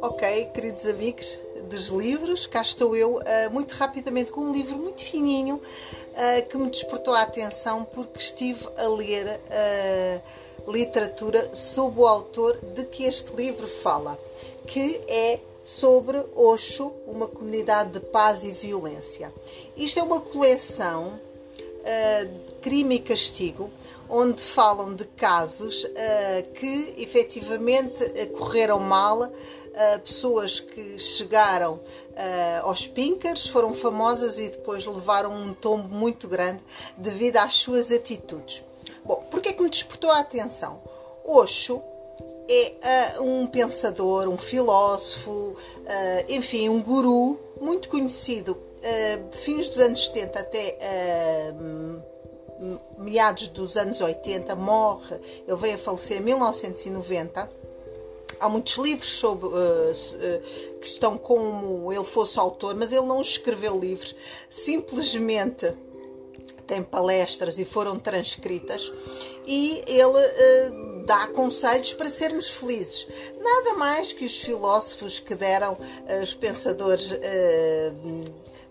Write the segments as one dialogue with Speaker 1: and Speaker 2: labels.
Speaker 1: Ok, queridos amigos dos livros, cá estou eu uh, muito rapidamente com um livro muito fininho uh, que me despertou a atenção porque estive a ler uh, literatura sobre o autor de que este livro fala, que é sobre Osho, uma comunidade de paz e violência. Isto é uma coleção crime e castigo, onde falam de casos uh, que efetivamente uh, correram mal, uh, pessoas que chegaram aos pinkers, foram famosas e depois levaram um tombo muito grande devido às suas atitudes. Bom, porque é que me despertou a atenção? Osho é um pensador, um filósofo, enfim, um guru muito conhecido uh, fins dos anos 70 até uh, meados dos anos 80, morre, ele veio a falecer em 1990. Há muitos livros sobre, uh, que estão como ele fosse autor, mas ele não escreveu livros, simplesmente tem palestras e foram transcritas e ele uh, dá conselhos para sermos felizes. Nada mais que os filósofos que deram, os pensadores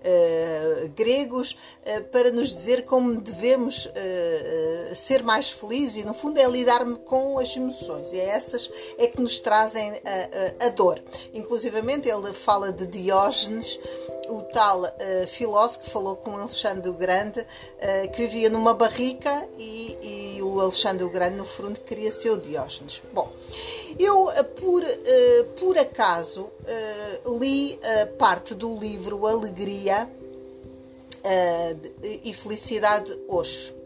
Speaker 1: uh, gregos uh, para nos dizer como devemos uh, ser mais felizes e, no fundo, é lidar com as emoções. E é essas é que nos trazem a, a, a dor. Inclusivamente, ele fala de Diógenes, o tal filósofo que falou com Alexandre o Grande, que vivia numa barrica e, e, o Alexandre o Grande, no fundo, queria ser o Diógenes. Bom, eu, uh, por, por acaso, li parte do livro Alegria e Felicidade hoje.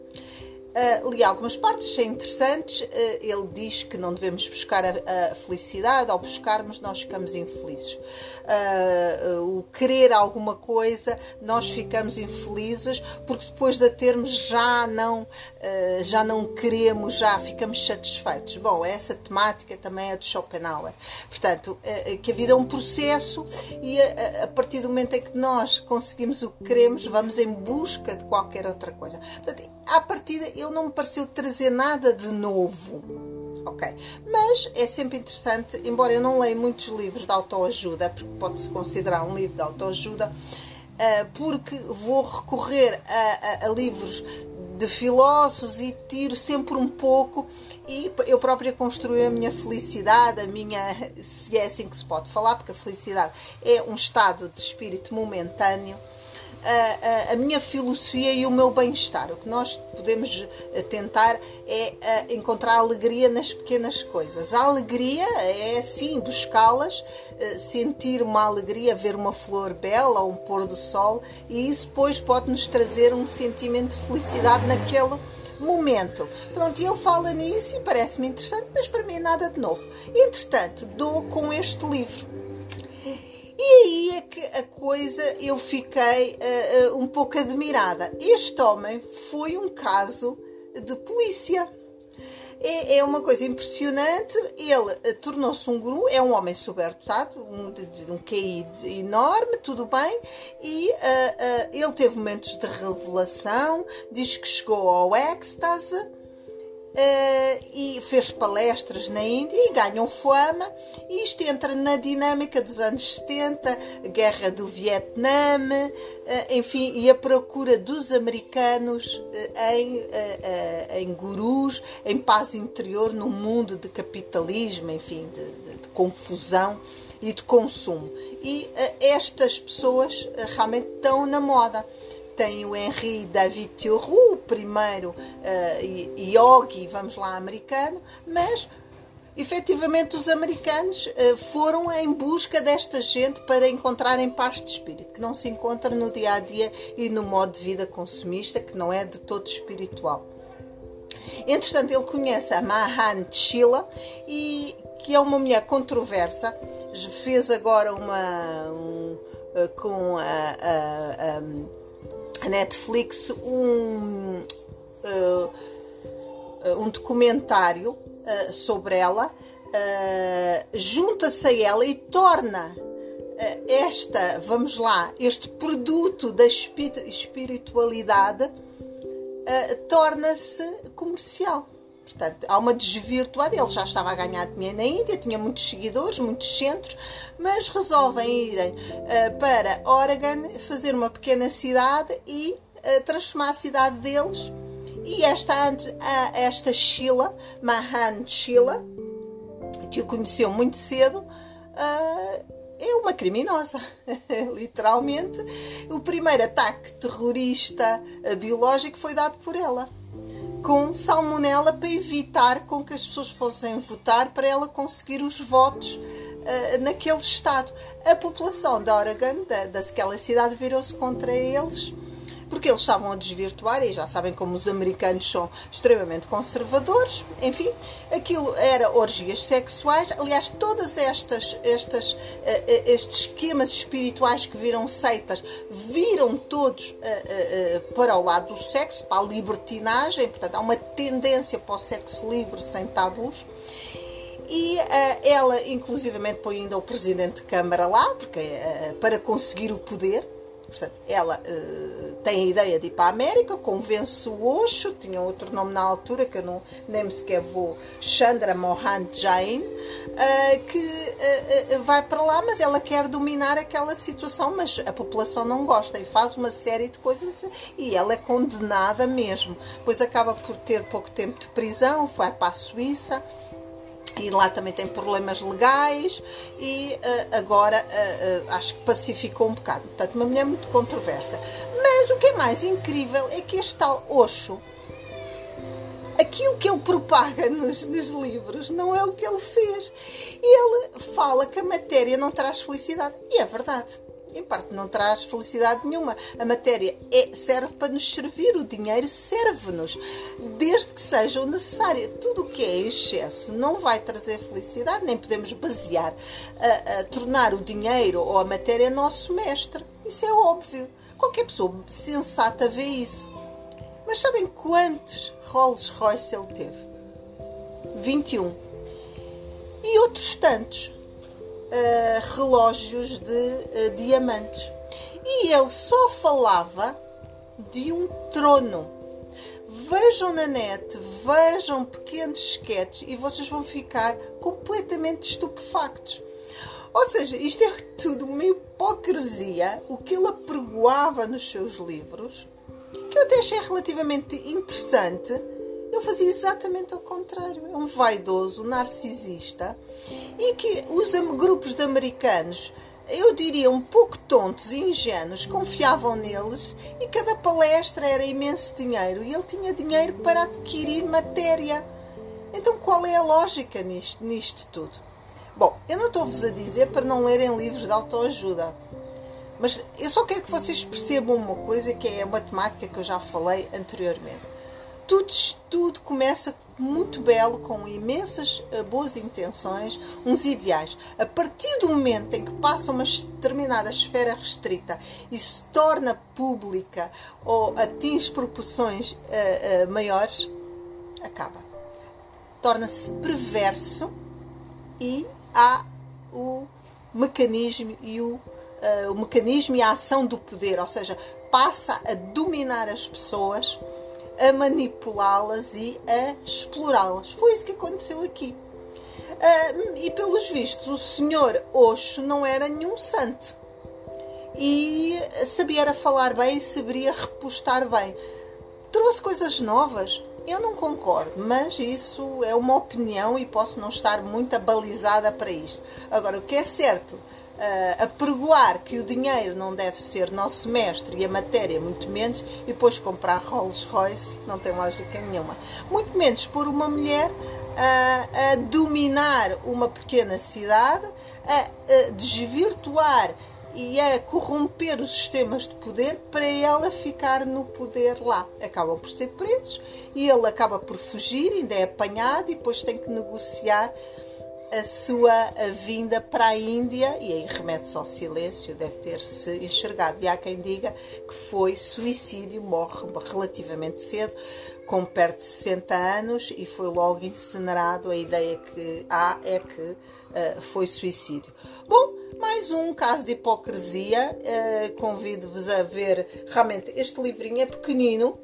Speaker 1: Uh, li algumas partes, são interessantes. Uh, ele diz que não devemos buscar a, a, felicidade, ao buscarmos, nós ficamos infelizes. Uh, o querer alguma coisa, nós ficamos infelizes, porque depois de a termos já não, já não queremos, já ficamos satisfeitos. Bom, essa temática também é de Schopenhauer. Portanto, que a vida é um processo e a, a partir do momento em que nós conseguimos o que queremos, vamos em busca de qualquer outra coisa. Portanto, à partida, ele não me pareceu trazer nada de novo. Ok. Mas é sempre interessante, embora eu não leia muitos livros de autoajuda, porque pode-se considerar um livro de autoajuda, uh, porque vou recorrer a, a, a livros de filósofos e tiro sempre um pouco e eu própria construo a minha felicidade, a minha, se é assim que se pode falar, porque a felicidade é um estado de espírito momentâneo a, a, minha filosofia e o meu bem-estar. O que nós podemos eh, tentar é eh, encontrar alegria nas pequenas coisas. A alegria é sim buscá-las, eh, sentir uma alegria, ver uma flor bela, um pôr do sol, e isso depois pode nos trazer um sentimento de felicidade naquele momento. Pronto, ele fala nisso e parece-me interessante, mas para mim é nada de novo. Entretanto, dou com este livro e aí é que a coisa eu fiquei uh, uh, um pouco admirada. Este homem foi um caso de polícia. É, é uma coisa impressionante. Ele uh, tornou-se um guru, é um homem superdotado, um, de um QI enorme, tudo bem. E ele teve momentos de revelação, diz que chegou ao êxtase Uh, e fez palestras na Índia e ganham fama. E isto entra na dinâmica dos anos 70, a guerra do Vietnã, uh, enfim, e a procura dos americanos uh, em, em gurus, em paz interior, num mundo de capitalismo, enfim, de, de, de confusão e de consumo. E estas pessoas realmente estão na moda tem o Henri David Thoreau, o primeiro uh, yogi, vamos lá, americano, mas efetivamente os americanos uh, foram em busca desta gente para encontrarem paz de espírito, que não se encontra no dia a dia e no modo de vida consumista, que não é de todo espiritual. Entretanto, ele conhece a Mahan Chila e que é uma mulher controversa, fez agora uma um, uh, com a, a, a a Netflix um, uh, um documentário uh, sobre ela, junta-se a ela e torna esta, vamos lá, este produto da espiritualidade torna-se comercial. Portanto, há uma desvirtuada. Ele já estava a ganhar dinheiro na Índia, tinha muitos seguidores, muitos centros, mas resolvem irem uh, para Oregon, fazer uma pequena cidade e uh, transformar a cidade deles. E esta, esta Sheila, Mahan Sheila, que o conheceu muito cedo, uh, é uma criminosa, literalmente. O primeiro ataque terrorista biológico foi dado por ela com salmonela para evitar com que as pessoas fossem votar para ela conseguir os votos uh, naquele estado. A população da Oregon, da, daquela cidade, virou-se contra eles porque eles estavam a desvirtuar e já sabem como os americanos são extremamente conservadores. Enfim, aquilo era orgias sexuais. Aliás, todas estas, estas uh, estes esquemas espirituais que viram seitas viram todos uh, para o lado do sexo, para a libertinagem. Portanto, há uma tendência para o sexo livre sem tabus. E uh, ela, inclusivamente, põe ainda o presidente de Câmara lá, porque, uh, para conseguir o poder. Portanto, ela uh, tem a ideia de ir para a América, convence o Osho, tinha outro nome na altura que eu não, nem sequer vou, Chandra Mohan Jain, uh, que uh, vai para lá, mas ela quer dominar aquela situação, mas a população não gosta e faz uma série de coisas e ela é condenada mesmo. Pois acaba por ter pouco tempo de prisão, vai para a Suíça e lá também tem problemas legais e uh, agora uh, uh, acho que pacificou um bocado. Portanto, uma mulher muito controversa. Mas o que é mais incrível é que este tal Osho, aquilo que ele propaga nos, nos livros não é o que ele fez. Ele fala que a matéria não traz felicidade. E é verdade em parte não traz felicidade nenhuma. A matéria é, serve para nos servir, o dinheiro serve-nos, desde que seja o necessário. Tudo o que é excesso não vai trazer felicidade, nem podemos basear a, a tornar o dinheiro ou a matéria nosso mestre. Isso é óbvio. Qualquer pessoa sensata vê isso. Mas sabem quantos Rolls Royce ele teve? 21. E outros tantos uh, relógios de uh, diamantes. E ele só falava de um trono. Vejam na net, vejam pequenos esquetes e vocês vão ficar completamente estupefactos. Ou seja, isto é tudo uma hipocrisia, o que ele apregoava nos seus livros, que eu até achei relativamente interessante, ele fazia exatamente ao contrário. É um vaidoso, narcisista e que os grupos de americanos, eu diria um pouco tontos e ingênuos, confiavam neles e cada palestra era imenso dinheiro e ele tinha dinheiro para adquirir matéria. Então qual é a lógica nisto, nisto tudo? Bom, eu não estou-vos a dizer para não lerem livros de autoajuda. Mas eu só quero que vocês percebam uma coisa que é a matemática que eu já falei anteriormente tudo, tudo começa muito belo, com imensas eh, boas intenções, uns ideais. A partir do momento em que passa uma determinada esfera restrita e se torna pública ou atinge proporções uh, uh, maiores, acaba. Torna-se perverso e há o mecanismo e o, uh, o mecanismo e a ação do poder, ou seja, passa a dominar as pessoas a manipulá-las e a explorá-las. Foi isso que aconteceu aqui. Uh, e pelos vistos, o senhor Osho não era nenhum santo. E sabia falar bem, sabia repostar bem. Trouxe coisas novas? Eu não concordo, mas isso é uma opinião e posso não estar muito abalizada para isto. Agora, o que é certo uh, apregoar que o dinheiro não deve ser nosso mestre e a matéria muito menos, e depois comprar Rolls Royce, não tem lógica nenhuma. Muito menos por uma mulher uh, a dominar uma pequena cidade, a, a desvirtuar e a corromper os sistemas de poder para ela ficar no poder lá. Acabam por ser presos e ele acaba por fugir, ainda é apanhado e depois tem que negociar a sua vinda para a Índia, e aí remete-se ao silêncio, deve ter-se enxergado. E há quem diga que foi suicídio, morre relativamente cedo, com perto de 60 anos, e foi logo incinerado. A ideia que há é que uh, foi suicídio. Bom, mais um caso de hipocrisia. Uh, Convido-vos a ver. Realmente, este livrinho é pequenino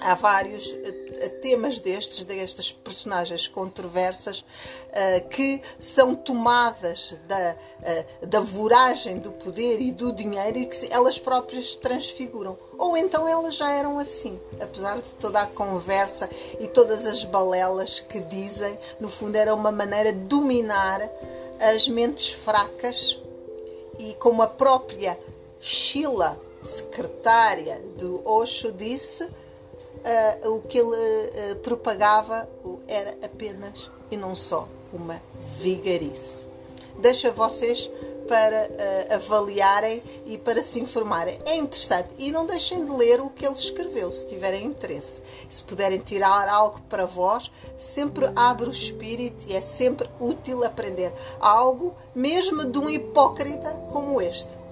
Speaker 1: há vários uh, temas destes, destas personagens controversas, uh, que são tomadas da, uh, da voragem do poder e do dinheiro e que elas próprias transfiguram. Ou então elas já eram assim, apesar de toda a conversa e todas as balelas que dizem, no fundo era uma maneira de dominar as mentes fracas e como a própria Sheila, secretária do Osho, disse, uh, o que ele uh, propagava era apenas e não só uma vigarice. Deixa vocês para uh, avaliarem e para se informarem. É interessante. E não deixem de ler o que ele escreveu, se tiverem interesse. Se puderem tirar algo para vós, sempre abre o espírito e é sempre útil aprender algo, mesmo de um hipócrita como este.